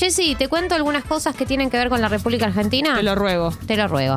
Jessy, ¿te cuento algunas cosas que tienen que ver con la República Argentina? Te lo ruego. Te lo ruego.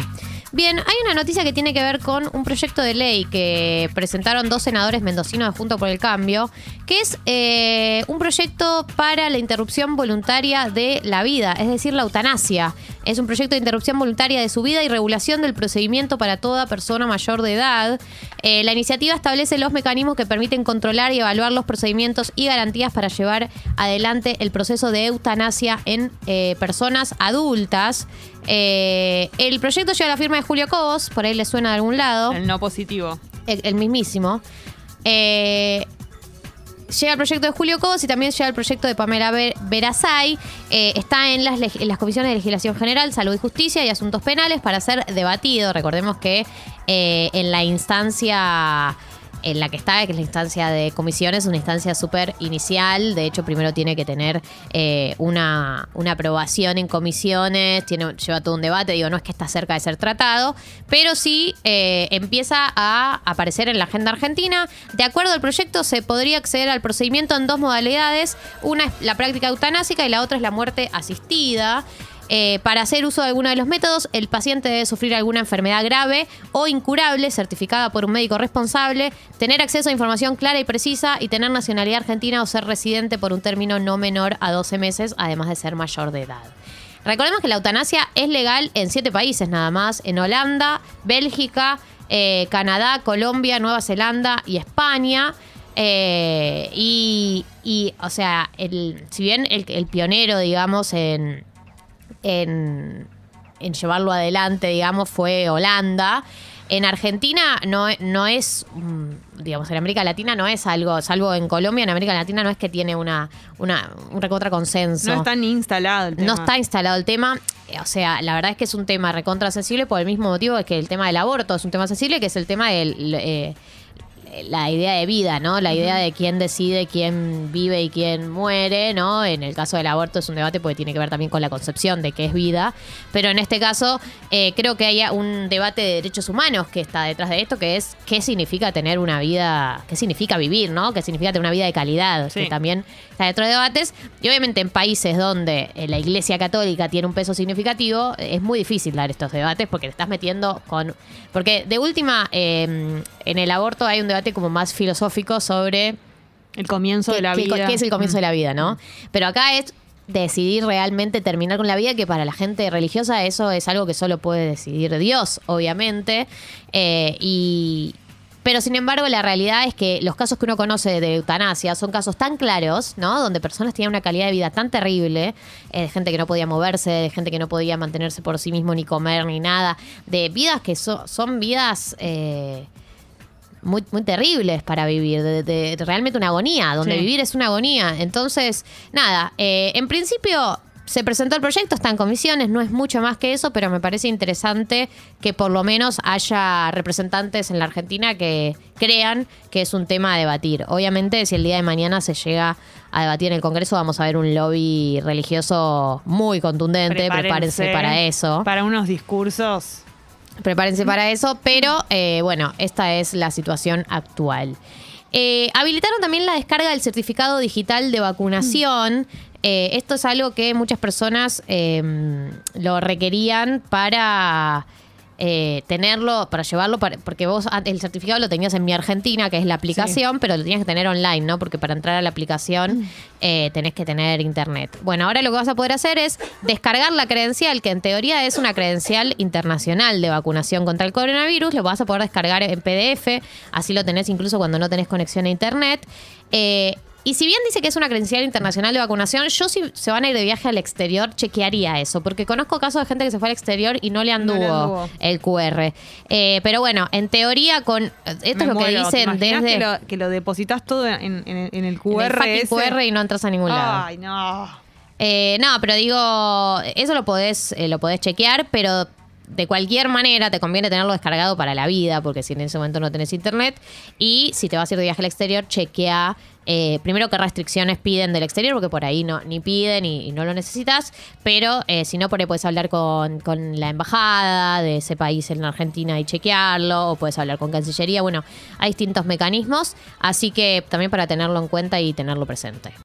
Bien, hay una noticia que tiene que ver con un proyecto de ley que presentaron dos senadores mendocinos de Junto por el Cambio, que es eh, un proyecto para la interrupción voluntaria de la vida, es decir, la eutanasia. Es un proyecto de interrupción voluntaria de su vida y regulación del procedimiento para toda persona mayor de edad. Eh, la iniciativa establece los mecanismos que permiten controlar y evaluar los procedimientos y garantías para llevar adelante el proceso de eutanasia en eh, personas adultas. El proyecto lleva la firma de Julio Cobos, por ahí le suena de algún lado. El no positivo. El, el mismísimo. Eh, llega el proyecto de Julio Cobos y también llega el proyecto de Pamela Ver- Verazay. Eh, está en las, leg- en las comisiones de legislación general, salud y justicia y asuntos penales para ser debatido. Recordemos que eh, en la instancia en la que está, que es la instancia de comisiones, una instancia súper inicial. De hecho, primero tiene que tener eh, una, una aprobación en comisiones, lleva todo un debate. Digo, no es que está cerca de ser tratado, pero sí eh, empieza a aparecer en la agenda argentina. De acuerdo al proyecto, se podría acceder al procedimiento en dos modalidades. Una es la práctica eutanásica y la otra es la muerte asistida. Eh, para hacer uso de alguno de los métodos, el paciente debe sufrir alguna enfermedad grave o incurable certificada por un médico responsable, tener acceso a información clara y precisa y tener nacionalidad argentina o ser residente por un término no menor a 12 meses, además de ser mayor de edad. Recordemos que la eutanasia es legal en siete países nada más, en Holanda, Bélgica, eh, Canadá, Colombia, Nueva Zelanda y España. Eh, y, y, o sea, el, si bien el, el pionero, digamos, en, en, en llevarlo adelante, digamos, fue Holanda. En Argentina no, no es, mm, digamos, en América Latina no es algo, salvo en Colombia, en América Latina no es que tiene una, una un recontra consenso. No está ni instalado el tema. No está instalado el tema. Eh, O sea, la verdad es que es un tema recontra accesible por el mismo motivo que el tema del aborto es un tema accesible, que es el tema del... eh, la idea de vida, ¿no? La idea de quién decide, quién vive y quién muere, ¿no? En el caso del aborto es un debate porque tiene que ver también con la concepción de qué es vida. Pero en este caso eh, creo que hay un debate de derechos humanos que está detrás de esto, que es qué significa tener una vida, qué significa vivir, ¿no? Qué significa tener una vida de calidad, Sí. que también está dentro de debates. Y obviamente en países donde eh, la Iglesia Católica tiene un peso significativo, es muy difícil dar estos debates porque te estás metiendo con... Porque de última, eh, en el aborto hay un debate como más filosófico sobre El comienzo qué, de la qué- vida. qué es el comienzo de la vida, ¿no? Pero acá es decidir realmente terminar con la vida, que para la gente religiosa eso es algo que solo puede decidir Dios, obviamente. Eh, y. Pero sin embargo, la realidad es que los casos que uno conoce de eutanasia son casos tan claros, ¿no? Donde personas tenían una calidad de vida tan terrible, eh, de gente que no podía moverse, de gente que no podía mantenerse por sí mismo, ni comer, ni nada, de vidas que so- son vidas eh, muy, muy terribles para vivir, de, de- de realmente una agonía, donde Sí. vivir es una agonía. Entonces, nada, eh, en principio se presentó el proyecto, está en comisiones, no es mucho más que eso, pero me parece interesante que por lo menos haya representantes en la Argentina que crean que es un tema a debatir. Obviamente, si el día de mañana se llega a debatir en el Congreso, vamos a ver un lobby religioso muy contundente, prepárense, para eso. Para unos discursos. Prepárense para eso, pero eh, bueno, esta es la situación actual. Eh, habilitaron también la descarga del certificado digital de vacunación. Eh, esto es algo que muchas personas lo requerían para eh, tenerlo, para llevarlo, para- porque vos antes el certificado lo tenías en Mi Argentina, que es la aplicación, pero lo tenías que tener online, ¿no? Porque para entrar a la aplicación eh, tenés que tener internet. Bueno, ahora lo que vas a poder hacer es descargar la credencial, que en teoría es una credencial internacional de vacunación contra el coronavirus, lo vas a poder descargar en PDF, así lo tenés incluso cuando no tenés conexión a internet. Eh, y si bien dice que es una credencial internacional de vacunación, yo si se van a ir de viaje al exterior, chequearía eso, porque conozco casos de gente que se fue al exterior y no le No anduvo, le anduvo. el QR. Eh, pero bueno, en teoría con... Esto Me es lo que muero. ¿Te dicen desde... Que lo, que lo depositas todo en, en- en el en QR. el? QR y no entras a ningún lado. Ay, no. Eh, no, pero digo, eso lo podés, eh, lo podés chequear, pero de cualquier manera te conviene tenerlo descargado para la vida, porque si en ese momento no tenés internet. Y si te vas a ir de viaje al exterior, chequea eh, primero qué restricciones piden del exterior, porque por ahí no, ni piden y, no lo necesitas. Pero eh, si no, por ahí puedes hablar con, con la embajada de ese país en Argentina y chequearlo, o puedes hablar con Cancillería. Bueno, hay distintos mecanismos, así que también para tenerlo en cuenta y tenerlo presente.